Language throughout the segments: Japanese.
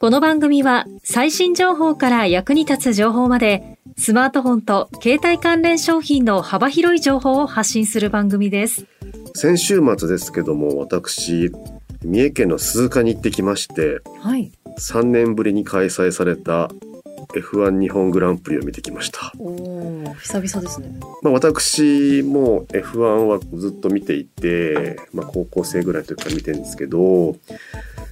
この番組は最新情報から役に立つ情報までスマートフォンと携帯関連商品の幅広い情報を発信する番組です。先週末ですけども私三重県の鈴鹿に行ってきましてはい。3年ぶりに開催された F1 日本グランプリを見てきました、おお、久々ですね。まあ、私も F1 はずっと見ていて、まあ、高校生ぐらいの時から見てるんですけど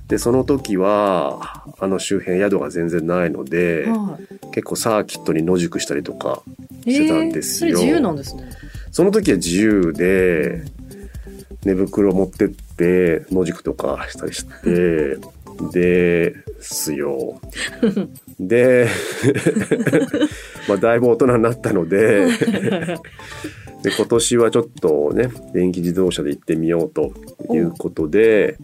でその時はあの周辺宿が全然ないので、はい。結構サーキットに野宿したりとかしてたんですよそれ自由なんですね。その時は自由で寝袋持ってって野宿とかしたりしてですよ。で まあだいぶ大人になったので で今年はちょっとね電気自動車で行ってみようということで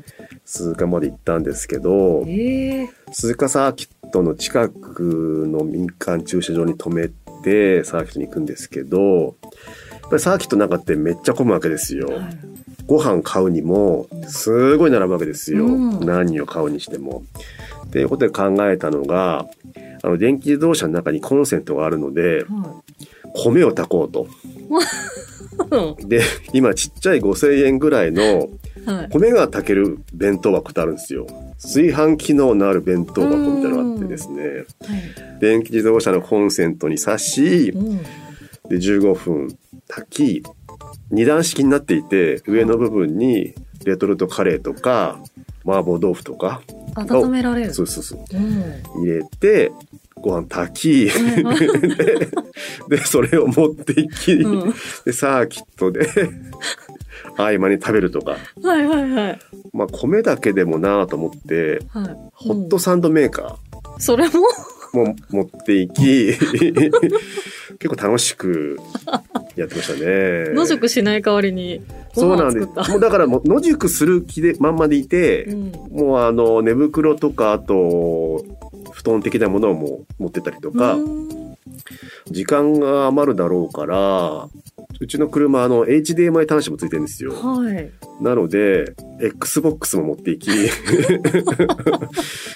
鈴鹿まで行ったんですけどええ鈴鹿サーキットの近くの民間駐車場に止めてサーキットに行くんですけどやっぱりサーキットの中ってめっちゃ混むわけですよ。ご飯買うにもすごい並ぶわけですよ、うん何を買うにしても。っていうことで考えたのがあの電気自動車の中にコンセントがあるのでは米を炊こうと。い。で今ちっちゃい5,000円ぐらいのはい。米が炊ける弁当箱ってあるんですよ。炊飯機能のある弁当箱みたいなのがあってですねはい。電気自動車のコンセントに挿しうん。で15分炊き二段式になっていて上の部分にレトルトカレーとか麻婆豆腐とか温められる。そうそうそう。うん。入れてご飯炊き。ででそれを持っていき、うん。でサーキットで合間に食べるとか。はいはいはい。まあ米だけでもなと思ってはい。ホットサンドメーカそれも？ーも持っていき 結構楽しくやってましたね。野宿しない代わりにごそうなんです。もうだからもう野宿する気でまんまでいて、うんもうあの寝袋とかあと布団的なものをもう持ってったりとか、うん時間が余るだろうからうちの車あの HDMI 端子もついてるんですよ。はい。なので XBOX も持っていき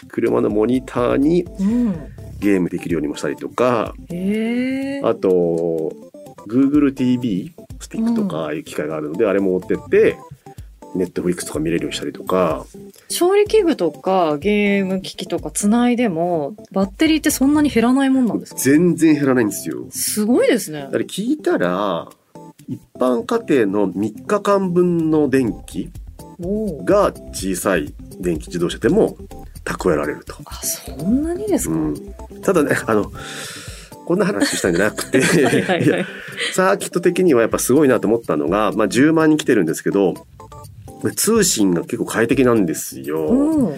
車のモニターにうん。ゲームできるようにもしたりとかええあと Google TV スティックとかああいう機械があるので、あれも持ってってネットフリックスとか見れるようにしたりとか。調理器具とかゲーム機器とかつないでもバッテリーってそんなに減らないもんなんですか？全然減らないんですよ。すごいですね。だから聞いたら一般家庭の3日間分の電気が小さい電気自動車でも蓄えられると。あそんなにですか、うん、ただねあのこんな話したんじゃなくて。はいサーキット的にはやっぱすごいなと思ったのが、まあ、10万人来てるんですけど通信が結構快適なんですよ。うん。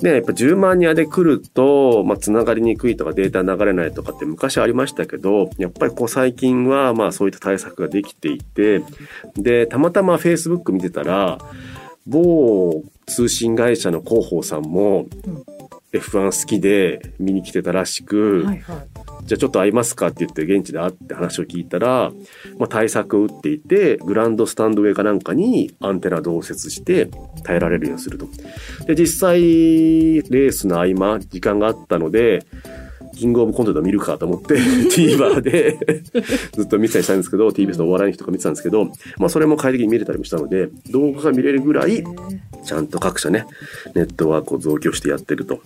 でやっぱ10万人で来ると、まあ、つながりにくいとかデータ流れないとかって昔ありましたけどやっぱりこう最近はまあそういった対策ができていてでたまたま Facebook 見てたら某通信会社の広報さんもうん F1 好きで見に来てたらしく、はいはいじゃあちょっと会いますかって言って現地で会って話を聞いたら、まあ、対策を打っていてグランドスタンド上かなんかにアンテナ同設して耐えられるようにすると。で実際レースの合間時間があったのでキングオブコントで見るかと思って TVer で ずっと見てたりしたんですけど TBS のお笑いの日とか見てたんですけど、まあ、それも快適に見れたりもしたので動画が見れるぐらいちゃんと各社ねネットワークを増強してやってると。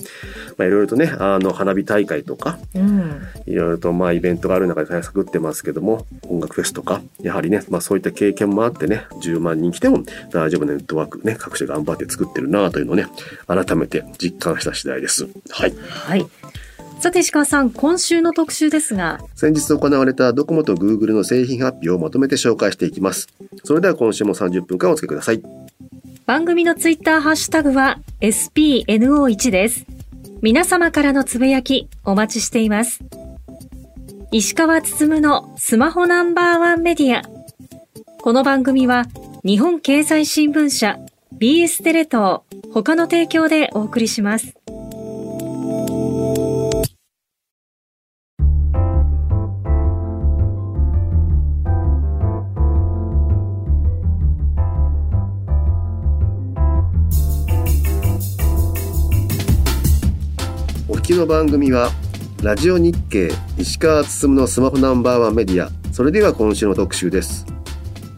まあいろいろとねあの花火大会とかうんいろいろとまあイベントがある中で対策打ってますけども音楽フェスとかやはりね、まあ、そういった経験もあってね10万人来ても大丈夫なネットワークね各社頑張って作ってるなというのをね改めて実感した次第です。はいはいさて石川さん今週の特集ですが先日行われたドコモとグーグルの製品発表をまとめて紹介していきます。それでは今週も30分間お付けください。番組のツイッターハッシュタグは SPNO1 です皆様からのつぶやきお待ちしています。石川つつむのスマホナンバーワンメディア。この番組は日本経済新聞社 BS テレ東他の提供でお送りします。きの番組はラジオ日経石川進のスマホナンバーワンメディア。それでは今週の特集です。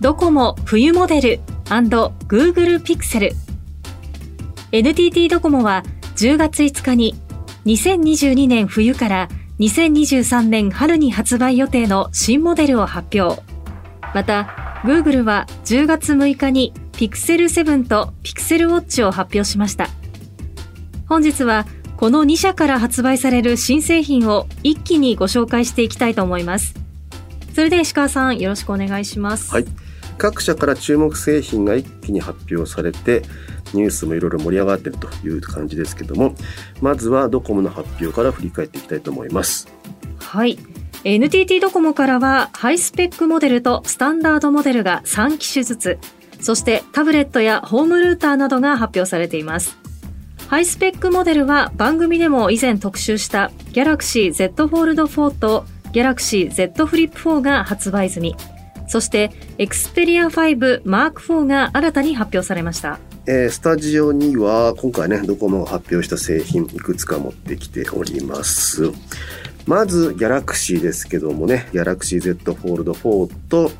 ドコモ冬モデル &Google ピクセル NTT ドコモは10月5日に2022年冬から2023年春に発売予定の新モデルを発表。また Google は10月6日に Pixel 7と Pixel Watch を発表しました。本日はこの2社から発売される新製品を一気にご紹介していきたいと思います。それで石川さんよろしくお願いします。はい。各社から注目製品が一気に発表されて、ニュースもいろいろ盛り上がっているという感じですけども、まずはドコモの発表から振り返っていきたいと思います。はい。NTT ドコモからはハイスペックモデルとスタンダードモデルが3機種ずつ、そしてタブレットやホームルーターなどが発表されています。ハイスペックモデルは番組でも以前特集した Galaxy Z Fold 4と Galaxy Z Flip 4が発売済み。そして Xperia 5 Mark IV が新たに発表されました。えー、スタジオには今回ね、ドコモが発表した製品いくつか持ってきております。まず、Galaxy ですけどもね、Galaxy Z Fold 4と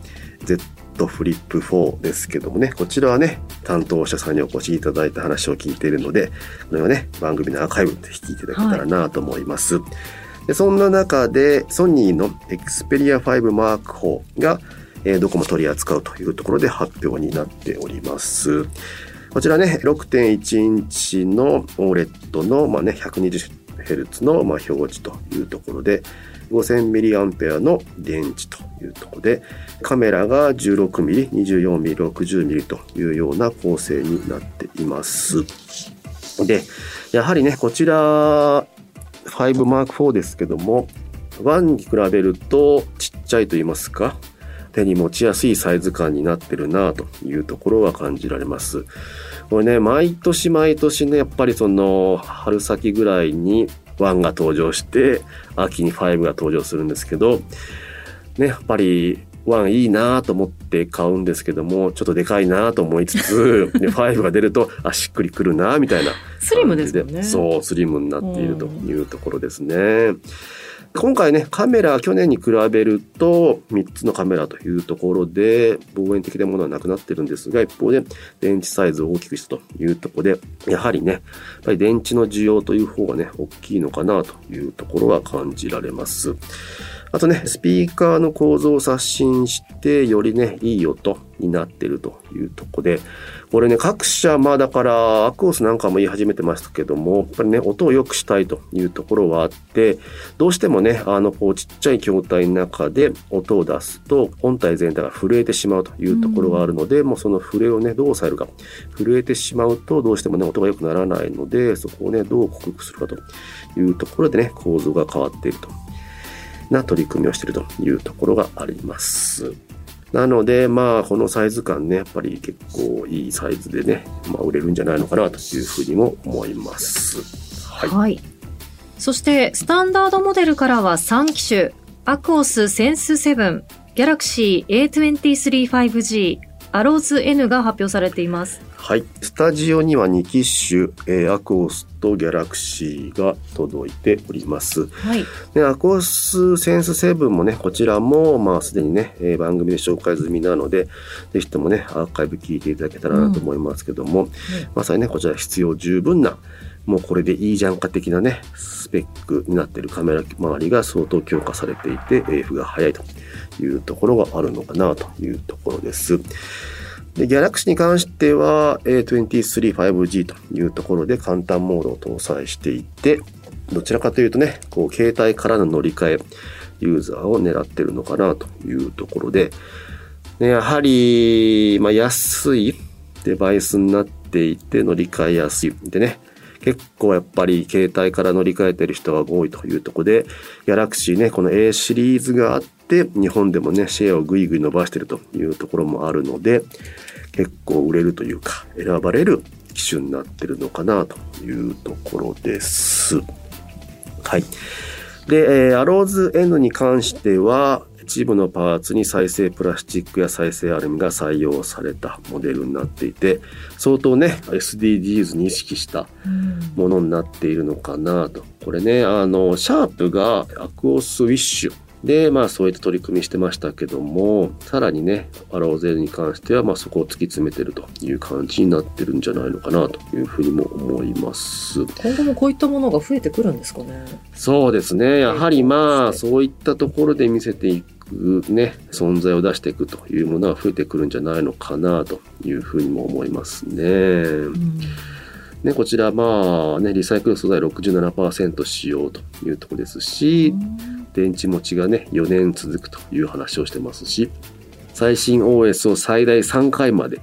Z トフリップ4ですけどもね、こちらはね、担当者さんにお越しいただいた話を聞いているので、これはね、番組のアーカイブぜひ聞いていただけたらなと思います。はい、でそんな中で、ソニーの Xperia 5 Mark IV が、えー、どこも取り扱うというところで発表になっております。こちらね、6.1インチの OLED の、まあね、120Hz の、まあ、表示というところで、5000mAh の電池というところで、カメラが 16mm、24mm、60mm というような構成になっています。で、やはりね、こちら 5M4 ですけども、1に比べるとちっちゃいと言いますか、手に持ちやすいサイズ感になってるなというところは感じられます。これね、毎年毎年ね、やっぱりその春先ぐらいに1が登場して、秋に5が登場するんですけど、ね、やっぱり1いいなと思って買うんですけども、ちょっとでかいなと思いつつ、で、5が出ると、あ、しっくりくるなみたいな。スリムですね。そう、スリムになっているというところですね。今回ね、カメラ、去年に比べると、3つのカメラというところで、望遠的なものはなくなってるんですが、一方で、電池サイズを大きくしたというところで、やはりね、やっぱり電池の需要という方がね、大きいのかなというところは感じられます。あとね、スピーカーの構造を刷新して、よりね、いい音になってるというとこで、これね、各社、まあだから、アクオスなんかも言い始めてましたけども、やっぱりね、音を良くしたいというところはあって、どうしてもね、あの、こう、ちっちゃい筐体の中で音を出すと、本体全体が震えてしまうというところがあるので、うん、もうその震えをね、どう抑えるか。震えてしまうと、どうしてもね、音が良くならないので、そこをね、どう克服するかというところでね、構造が変わっていると。な取り組みをしているというところがあります。なので、まあ、このサイズ感ね、やっぱり結構いいサイズでね、まあ、売れるんじゃないのかなというふうにも思います。はい。はい、そして、スタンダードモデルからは3機種、アクオスセンス7、ギャラクシー A23 5G、アローズ N が発表されています。はい。スタジオには2機種、えー、アクオスとギャラクシーが届いております。はい。で、アクオスセンス7もね、こちらも、まあ、すでにね、えー、番組で紹介済みなので、ぜひともね、アーカイブ聞いていただけたらなと思いますけども、うん、まさにね、こちら必要十分な、もうこれでいいじゃんか的なね、スペックになっているカメラ周りが相当強化されていて、AF が速いというところがあるのかなというところです。で、ギャラクシーに関しては A23-5G というところで簡単モードを搭載していて、どちらかというとね、こう、携帯からの乗り換え、ユーザーを狙ってるのかなというところで、ね、やはり、まあ、安いデバイスになっていて乗り換えやすい。でね、結構やっぱり携帯から乗り換えてる人が多いというとこで、ギャラクシーね、この A シリーズがあって、日本でもね、シェアをぐいぐい伸ばしてるというところもあるので、結構売れるというか、選ばれる機種になってるのかなというところです。はい。で、えー、アローズ N に関しては、一部のパーツに再生プラスチックや再生アルミが採用されたモデルになっていて相当ね SDGs に意識したものになっているのかなと、これねあのシャープがアクオスウィッシュ。で、まあそういった取り組みしてましたけども、さらにね、アローゼルに関しては、まあそこを突き詰めてるという感じになってるんじゃないのかなというふうにも思います。今後もこういったものが増えてくるんですかね。そうですね。やはりまあ、そういったところで見せていくね、存在を出していくというものは増えてくるんじゃないのかなというふうにも思いますね。うんね、こちらまあね、リサイクル素材67%使用というところですし、電池持ちがね、4年続くという話をしてますし、最新 OS を最大3回まで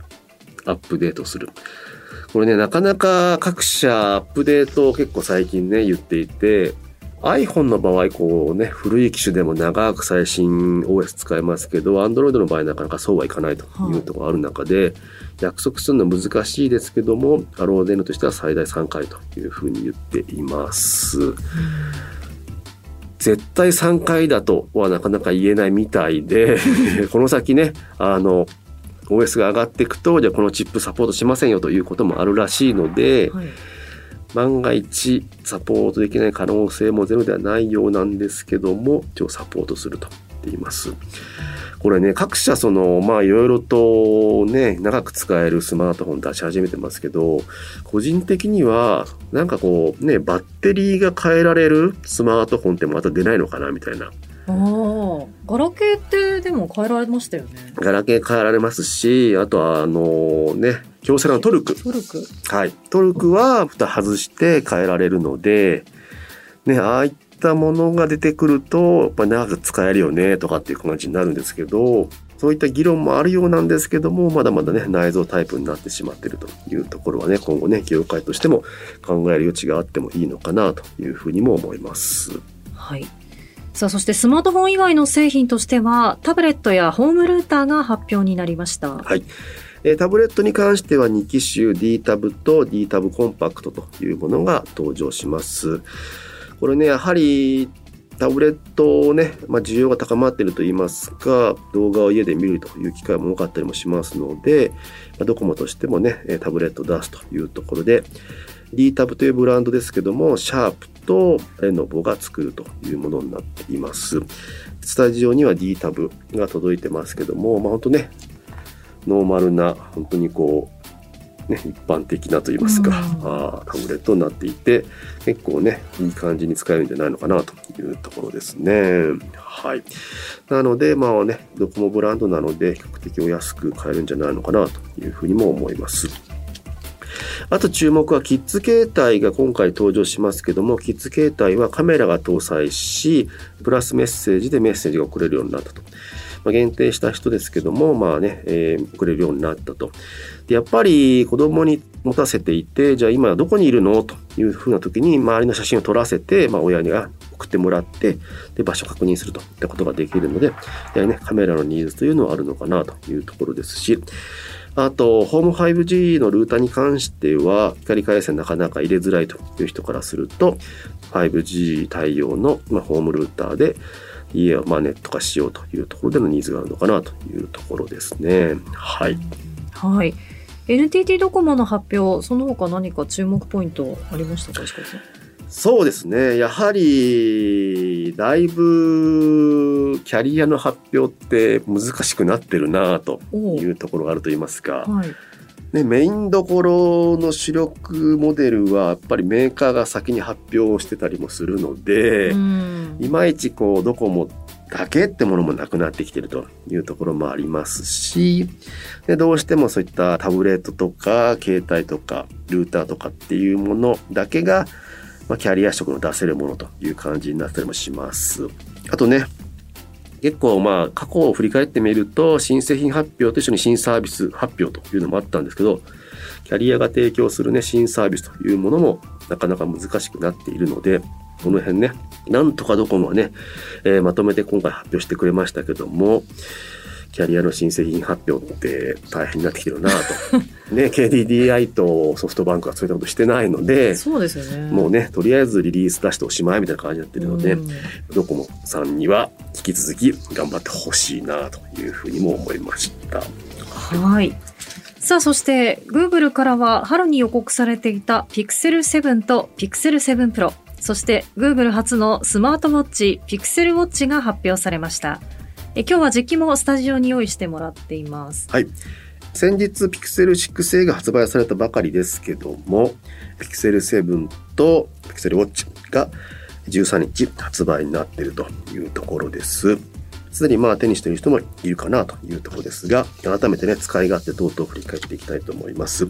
アップデートする。これね、なかなか各社アップデートを結構最近ね、言っていて、iPhone の場合、こうね、古い機種でも長く最新 OS 使えますけど、Android の場合なかなかそうはいかないというところある中で、約束するのは難しいですけども、アローデンとしては最大3回というふうに言っています。絶対3回だとはなかなか言えないみたいで この先ね、あの、OS が上がっていくと、じゃあこのチップサポートしませんよということもあるらしいので、はい万が一サポートできない可能性もゼロではないようなんですけども一応サポートすると言っています。これね各社そのまあいろいろとね長く使えるスマートフォン出し始めてますけど個人的にはなんかこうねバッテリーが変えられるスマートフォンってまた出ないのかなみたいなガラケーってでも変えられましたよね。ガラケー変えられますし、あとはあのね、京セラのトルク。トルク？はい。トルクは蓋外して変えられるので、ね、ああいったものが出てくると、やっぱ長く使えるよね、とかっていう感じになるんですけど、そういった議論もあるようなんですけども、まだまだね、内蔵タイプになってしまっているというところはね、今後ね、業界としても考える余地があってもいいのかなというふうにも思います。はい。さあ、そしてスマートフォン以外の製品としては、タブレットやホームルーターが発表になりました。はい。えタブレットに関しては2機種 D タブと D タブコンパクトというものが登場します。これね、やはりタブレットをね、まあ、需要が高まっていると言いますか、動画を家で見るという機会も多かったりもしますので、まあ、ドコモとしてもね、タブレットを出すというところで、D タブというブランドですけども、シャープとレノボが作るというものになっています。スタジオには D タブが届いてますけども、まあ本当ね、ノーマルな、本当にこう、ね、一般的なと言いますか、あタブレットになっていて、結構ね、いい感じに使えるんじゃないのかなというところですね。はい。なので、まあね、ドコモブランドなので、比較的お安く買えるんじゃないのかなというふうにも思います。あと注目はキッズ携帯が今回登場しますけども、キッズ携帯はカメラが搭載し、プラスメッセージでメッセージが送れるようになったと。まあ、限定した人ですけども、まあね、えー、送れるようになったと。で、やっぱり子供に持たせていて、じゃあ今どこにいるの？というふうな時に周りの写真を撮らせて、まあ親には送ってもらって、で、場所を確認するといったことができるので、やはりね、カメラのニーズというのはあるのかなというところですし、あと、ホーム 5G のルーターに関しては、光回線なかなか入れづらいという人からすると、5G 対応の、まあ、ホームルーターで、家をまあネット化しようというところでのニーズがあるのかなというところですね。はい。はい。NTT ドコモの発表、その他何か注目ポイントありましたか。そうですね。やはり、だいぶ、キャリアの発表って難しくなってるなというところがあると言いますか。はい、ね、メインどころの主力モデルはやっぱりメーカーが先に発表してたりもするので、いまいちこうドコモだけってものもなくなってきてるというところもありますしでどうしてもそういったタブレットとか携帯とかルーターとかっていうものだけがまあ、キャリア色の出せるものという感じになったりもします。あとね、結構まあ過去を振り返ってみると新製品発表と一緒に新サービス発表というのもあったんですけどキャリアが提供するね新サービスというものもなかなか難しくなっているので、この辺ね、なんとかドコモはね、えーまとめて今回発表してくれましたけども、キャリアの新製品発表って大変になってきてるなと。ね、KDDI とソフトバンクはそういったことしてないので、そうですよね。もうね、とりあえずリリース出しておしまいみたいな感じになってるので、うんドコモさんには引き続き頑張ってほしいなというふうにも思いました。はい。さあ、そして、Google からは春に予告されていた Pixel 7と Pixel 7 Pro、そして Google 初のスマートウォッチ Pixel Watch が発表されました。え今日は実機もスタジオに用意してもらっています。はい。先日、Pixel 6a が発売されたばかりですけども、Pixel 7と Pixel Watch が13日発売になっているというところです。すでにまあ手にしている人もいるかなというところですが、改めてね、使い勝手等々振り返っていきたいと思います。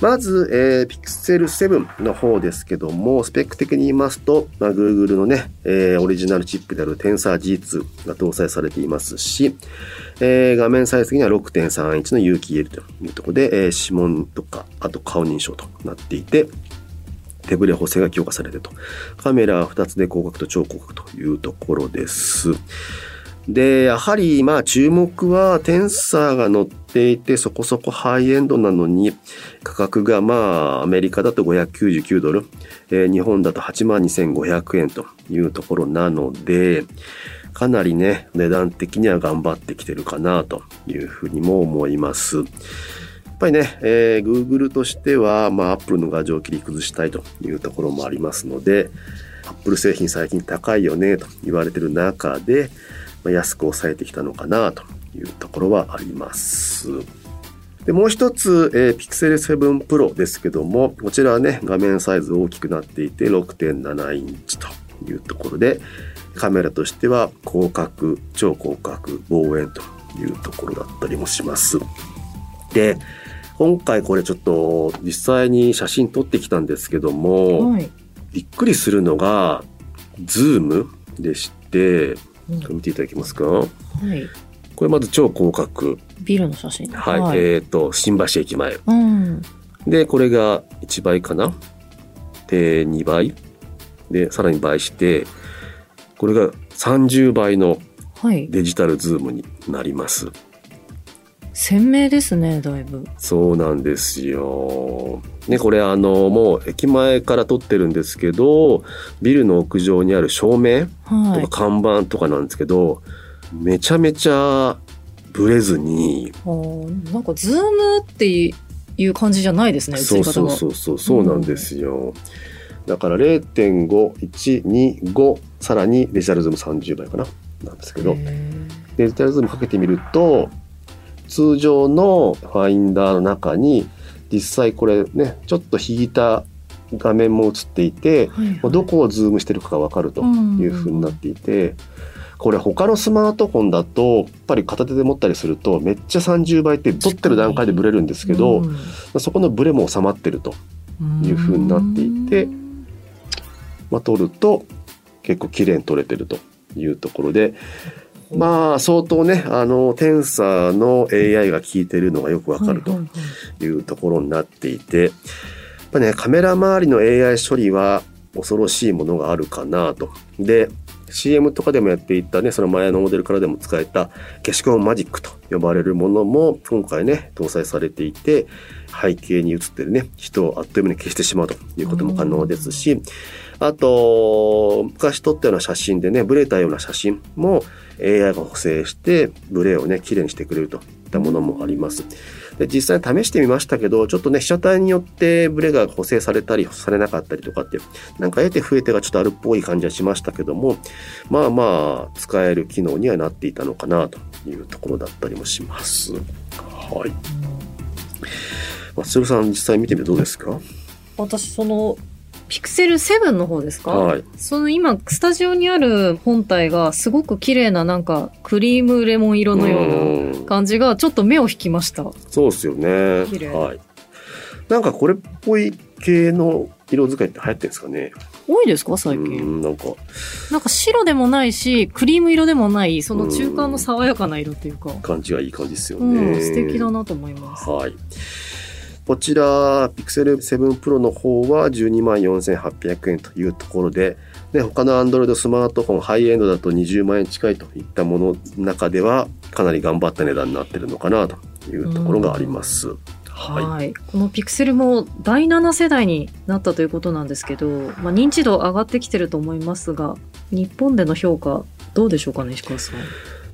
まず、えー、Pixel 7の方ですけども、スペック的に言いますと、まあ、Google のね、えーオリジナルチップである Tensor G2 が搭載されていますし、えー画面サイズ的には6.3インチの有機 EL というところで、えー指紋とか、あと顔認証となっていて、手ブレ補正が強化されてると。カメラは2つで広角と超広角というところです。で、やはり、まあ、注目は、テンサーが乗っていて、そこそこハイエンドなのに、価格が、まあ、アメリカだと599ドル、えー日本だと82,500円というところなので、かなりね、値段的には頑張ってきてるかなというふうにも思います。やっぱりね、えー Google としては、まあ、Apple の画像を切り崩したいというところもありますので、Apple 製品最近高いよねと言われてる中で、安く抑えてきたのかなというところはあります。で、もう一つ、えー Pixel 7 Pro ですけども、こちらはね、画面サイズ大きくなっていて6.7インチというところで、カメラとしては広角、超広角、望遠というところだったりもします。で、今回これちょっと実際に写真撮ってきたんですけども、はい。びっくりするのが、ズームでして、見ていただけますか？はい。これまず超広角。ビルの写真。はい。えっ、と、新橋駅前。うん。で、これが1倍かな？で、2倍？で、さらに倍して、これが30倍のはい。デジタルズームになります。鮮明ですね、だいぶ。そうなんですよ。ね、これあの、もう駅前から撮ってるんですけど、ビルの屋上にある照明はいとか。看板とかなんですけど、めちゃめちゃブレずに、なんか、ズームっていう感じじゃないですね。そうそうそうそう、そうなんですよ。だから0.5、1、2、5、さらにデジタルズーム30倍かななんですけど、へデジタルズームかけてみると、通常のファインダーの中に、実際これね、ちょっと引いた画面も映っていてー、はいはいまあどこをズームしてるかがわかるという風になっていて、これ他のスマートフォンだと、やっぱり片手で持ったりすると、めっちゃ30倍って撮ってる段階でブレるんですけど、うんそこのブレも収まってると。いう風になっていてまあ、撮ると結構綺麗に撮れてるというところで、まあ相当ね、あの、テンサーの AI が効いてるのがよくわかるというところになっていて、やっぱね、カメラ周りの AI 処理は恐ろしいものがあるかなと。で、CM とかでもやっていたね、その前のモデルからでも使えた消しゴムマジックと呼ばれるものも今回ね、搭載されていて、背景に映ってるね、人をあっという間に消してしまうということも可能ですし、あと、昔撮ったような写真でね、ブレたような写真も AI が補正して、ブレをね、綺麗にしてくれるといったものもあります。で実際に試してみましたけど、ちょっとね、被写体によってブレが補正されたりされなかったりとかって、なんか得て増えてがちょっとあるっぽい感じはしましたけども、まあまあ、使える機能にはなっていたのかなというところだったりもします。はい。松代さん、実際見てみてどうですか？私、その、ピクセル7の方ですか？はい。その今、スタジオにある本体がすごく綺麗ななんかクリームレモン色のようなうん感じがちょっと目を引きました。そうですよね。綺麗はい。なんかこれっぽい系の色使いって流行ってるんですかね？多いですか？最う近。ん、なんか、なんか白でもないし、クリーム色でもない、その中間の爽やかな色っていうか。感じがいい感じですようね。ん、素敵だなと思います。はい。こちら、Pixel 7 Pro の方は12万4800円というところで、ね、他の Android スマートフォンハイエンドだと20万円近いといったものの中ではかなり頑張った値段になってるのかなというところがあります。はい、はい、このピクセルも第7世代になったということなんですけど、まあ、認知度上がってきてると思いますが日本での評価どうでしょうかね石川さん。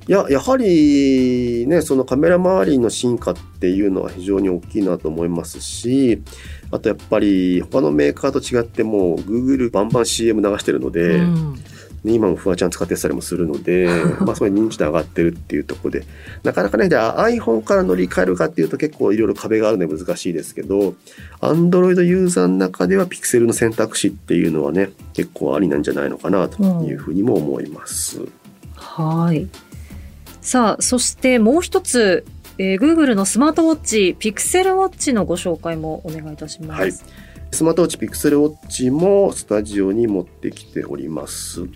いややはりねそのカメラ周りの進化っていうのは非常に大きいなと思いますしあとやっぱり他のメーカーと違ってもう Google バンバン CM 流してるので、うん、今もフワちゃん使ってたりもするので まあそれ認知度上がってるっていうところでなかなかねじゃあ iPhone から乗り換えるかっていうと結構いろいろ壁があるので難しいですけど Android ユーザーの中では Pixel の選択肢っていうのはね結構ありなんじゃないのかなというふうにも思います。うん、はいさあ、そしてもう一つ、えー、Google のスマートウォッチ、Pixel Watch のご紹介もお願いいたします。はい、スマートウォッチ、Pixel Watch もスタジオに持ってきております。こ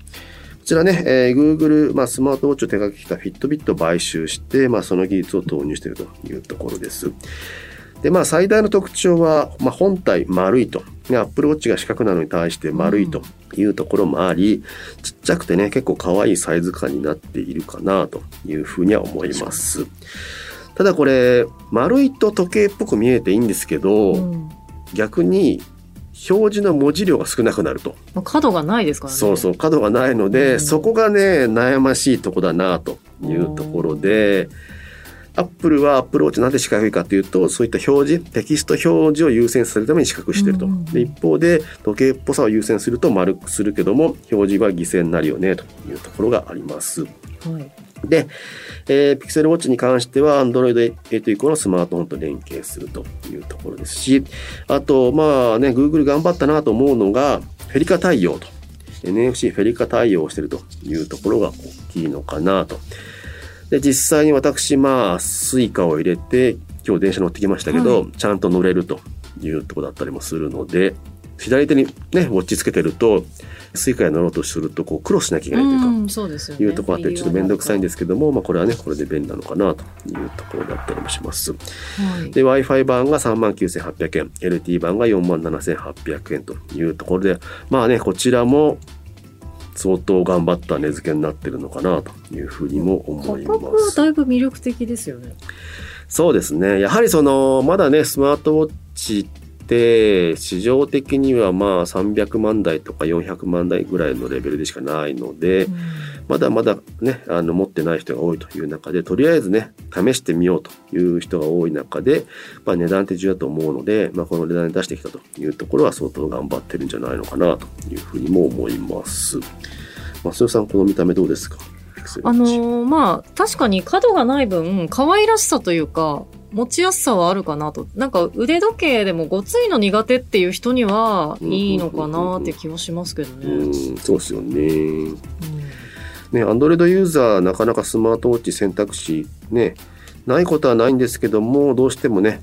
ちらね、えー、Google、まあ、スマートウォッチを手掛けた Fitbit を買収して、まあ、その技術を投入しているというところです。で、まあ、最大の特徴は、まあ、本体丸いと。Apple Watch が四角なのに対して丸いというところもあり、うん、ちっちゃくてね、結構可愛いサイズ感になっているかなというふうには思います。ただこれ、丸いと時計っぽく見えていいんですけど、うん、逆に表示の文字量が少なくなると。角がないですからね。そうそう、角がないので、うん、そこがね、悩ましいとこだなというところで、アップルはアップルウォッチなんで四角いかというとそういった表示テキスト表示を優先するために四角してると、で一方で時計っぽさを優先すると丸くするけども表示は犠牲になるよねというところがあります。はい、で、えー、ピクセルウォッチに関しては Android 8以降のスマートフォンと連携するというところですしあとまあね Google 頑張ったなと思うのがフェリカ対応と NFC FeliCa 対応してるというところが大きいのかなと。で、実際に私、まあ、 Suica を入れて、今日電車乗ってきましたけど、はい、ちゃんと乗れるというとこだったりもするので、左手にね、ウォッチつけてると、 Suica で乗ろうとすると、こう、クロスしなきゃいけないというか、うんそうですよね、いうところあって、ちょっと面倒くさいんですけども、まあ、これはね、これで便利なのかなというところだったりもします。はい、で、Wi-Fi 版が39,800円、LT 版が47,800円というところで、まあね、こちらも、相当頑張った値付けになってるのかなというふうにも思います。価格はだいぶ魅力的ですよね。そうですね。やはりその、まだね、スマートウォッチ市場的にはまあ300万台とか400万台ぐらいのレベルでしかないので、うん。まだまだね、あの、持ってない人が多いという中で、とりあえずね、試してみようという人が多い中で、まあ値段って重要だと思うので、まあこの値段に出してきたというところは相当頑張ってるんじゃないのかなというふうにも思います。増代さん、この見た目どうですか？あのー、まあ、確かに角がない分、可愛らしさというか、持ちやすさはあるかなと。なんか腕時計でもごついの苦手っていう人にはいいのかなって気はしますけどね。うん、そうですよね。うんね、Android ユーザーなかなかスマートウォッチ選択肢ね、ないことはないんですけども、どうしてもね、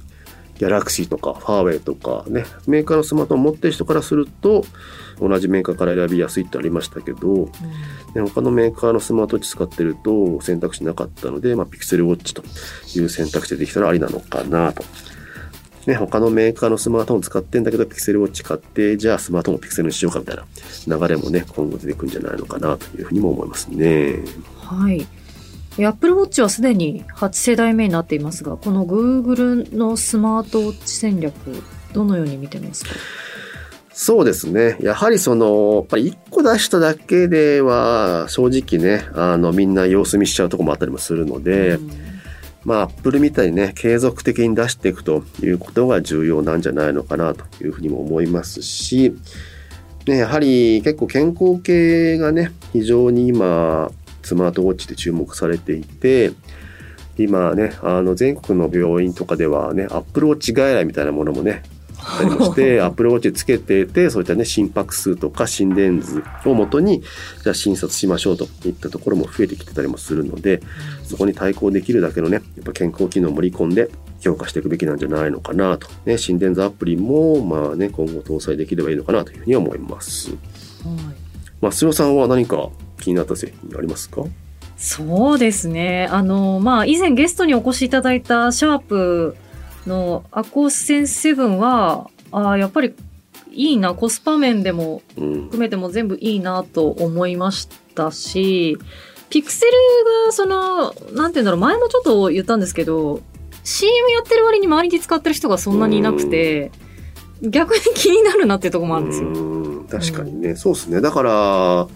ギャラクシーとかファーウェイとかね、メーカーのスマートフォン持ってる人からすると、同じメーカーから選びやすいってありましたけど、うん、ね、他のメーカーのスマートウォッチ使ってると選択肢なかったので、まあ、ピクセルウォッチという選択肢でできたらありなのかなとね、他のメーカーのスマートフォン使ってんだけど、ピクセルウォッチ買って、じゃあスマートフォンをピクセルにしようかみたいな流れもね、今後出てくるんじゃないのかなというふうにも思いますね。はい。Apple Watch はすでに8世代目になっていますが、この Google のスマートウォッチ戦略、どのように見てますか？そうですね。やはりその、やっぱり1個出しただけでは、正直ね、あの、みんな様子見しちゃうとこもあったりもするので、うんまあ、アップルみたいにね、継続的に出していくということが重要なんじゃないのかなというふうにも思いますし、ね、やはり結構健康系がね、非常に今、スマートウォッチで注目されていて、今ね、あの全国の病院とかではね、アップルウォッチ外来みたいなものもね、たりもして、アップルウォッチつけてて、そういったね、心拍数とか心電図をもとに、じゃあ診察しましょうといったところも増えてきてたりもするので、そこに対抗できるだけのね、やっぱ健康機能を盛り込んで、強化していくべきなんじゃないのかなと。ね、心電図アプリも、まあね、今後搭載できればいいのかなというふうに思います。はい。まあ、須さんは何か気になった製品ありますか？そうですね。あの、まあ、以前ゲストにお越しいただいたシャープのアコースセン7は、あやっぱりいいな、コスパ面でもうん。含めても全部いいなと思いましたし、ピクセルがその、なんて言うんだろう、前もちょっと言ったんですけど、CM やってる割に周りに使ってる人がそんなにいなくて、逆に気になるなっていうところもあるんですよ。うん確かにね、そうですね。だから、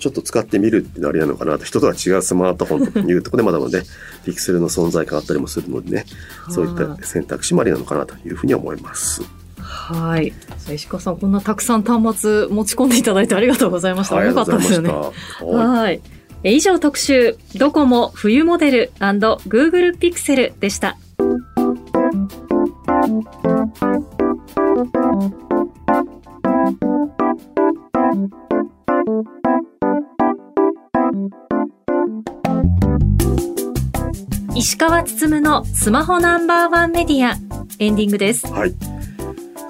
ちょっと使ってみるってなりなのかなと、人とは違うスマートフォンというところでまだまだね、ピクセルの存在感あったりもするのでね、そういった選択肢もありなのかなというふうに思います。はい。石川さん、こんなたくさん端末持ち込んでいただいてありがとうございました。よりがとうかったですよございましね。た。はい以上特集、ドコモ冬モデル &Google Pixel でした。石川つつむのスマホナンバーワンメディアエンディングです。はい。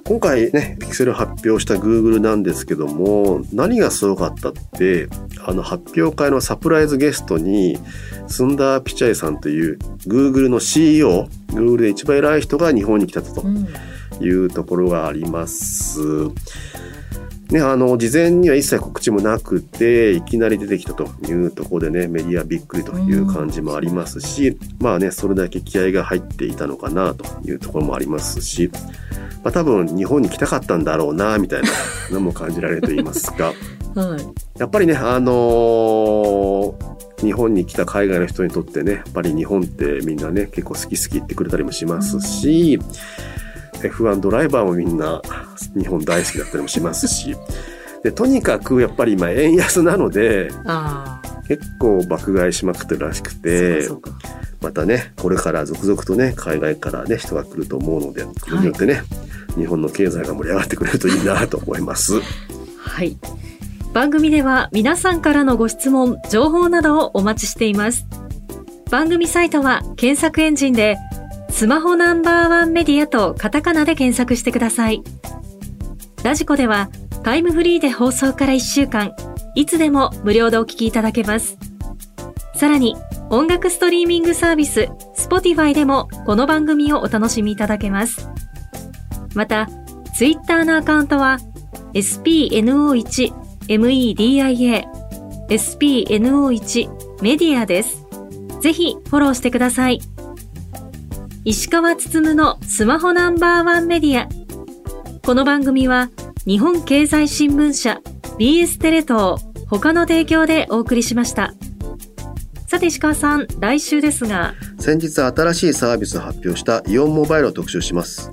今回ね、ピクセル発表した Google なんですけども、何がすごかったって、あの発表会のサプライズゲストに、スンダー・ピチャイさんという Google の CEO、Google で一番偉い人が日本に来たというところがあります。ね、あの、事前には一切告知もなくて、いきなり出てきたというところでね、メディアびっくりという感じもありますし、まあね、それだけ気合が入っていたのかなというところもありますし、まあ多分日本に来たかったんだろうな、みたいなのも感じられると言いますか。はい。やっぱりね、あのー日本に来た海外の人にとってね、やっぱり日本ってみんなね、結構好き好き言ってくれたりもしますし、F1 ドライバーもみんな日本大好きだったりもしますし、でとにかくやっぱり今円安なので。結構爆買いしまくってるらしくて、またね、これから続々とね、海外からね、人が来ると思うので、これによってね、日本の経済が盛り上がってくれるといいなと思います。はい。番組では皆さんからのご質問、情報などをお待ちしています。番組サイトは検索エンジンで、スマホナンバーワンメディアとカタカナで検索してください。ラジコではタイムフリーで放送から1週間、いつでも無料でお聞きいただけます。さらに、音楽ストリーミングサービス、Spotify でもこの番組をお楽しみいただけます。また、Twitter のアカウントは、spno1media spno1 メディアです。ぜひフォローしてください。石川つつむのスマホナンバーワンメディア。この番組は日本経済新聞社 BS テレ東他の提供でお送りしました。さて石川さん、来週ですが、先日新しいサービスを発表したイオンモバイルを特集します。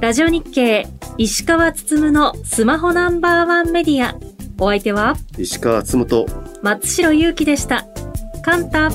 ラジオ日経石川つつむのスマホナンバーワンメディア。お相手は？石川つむと松代ゆうきでした。カンタ。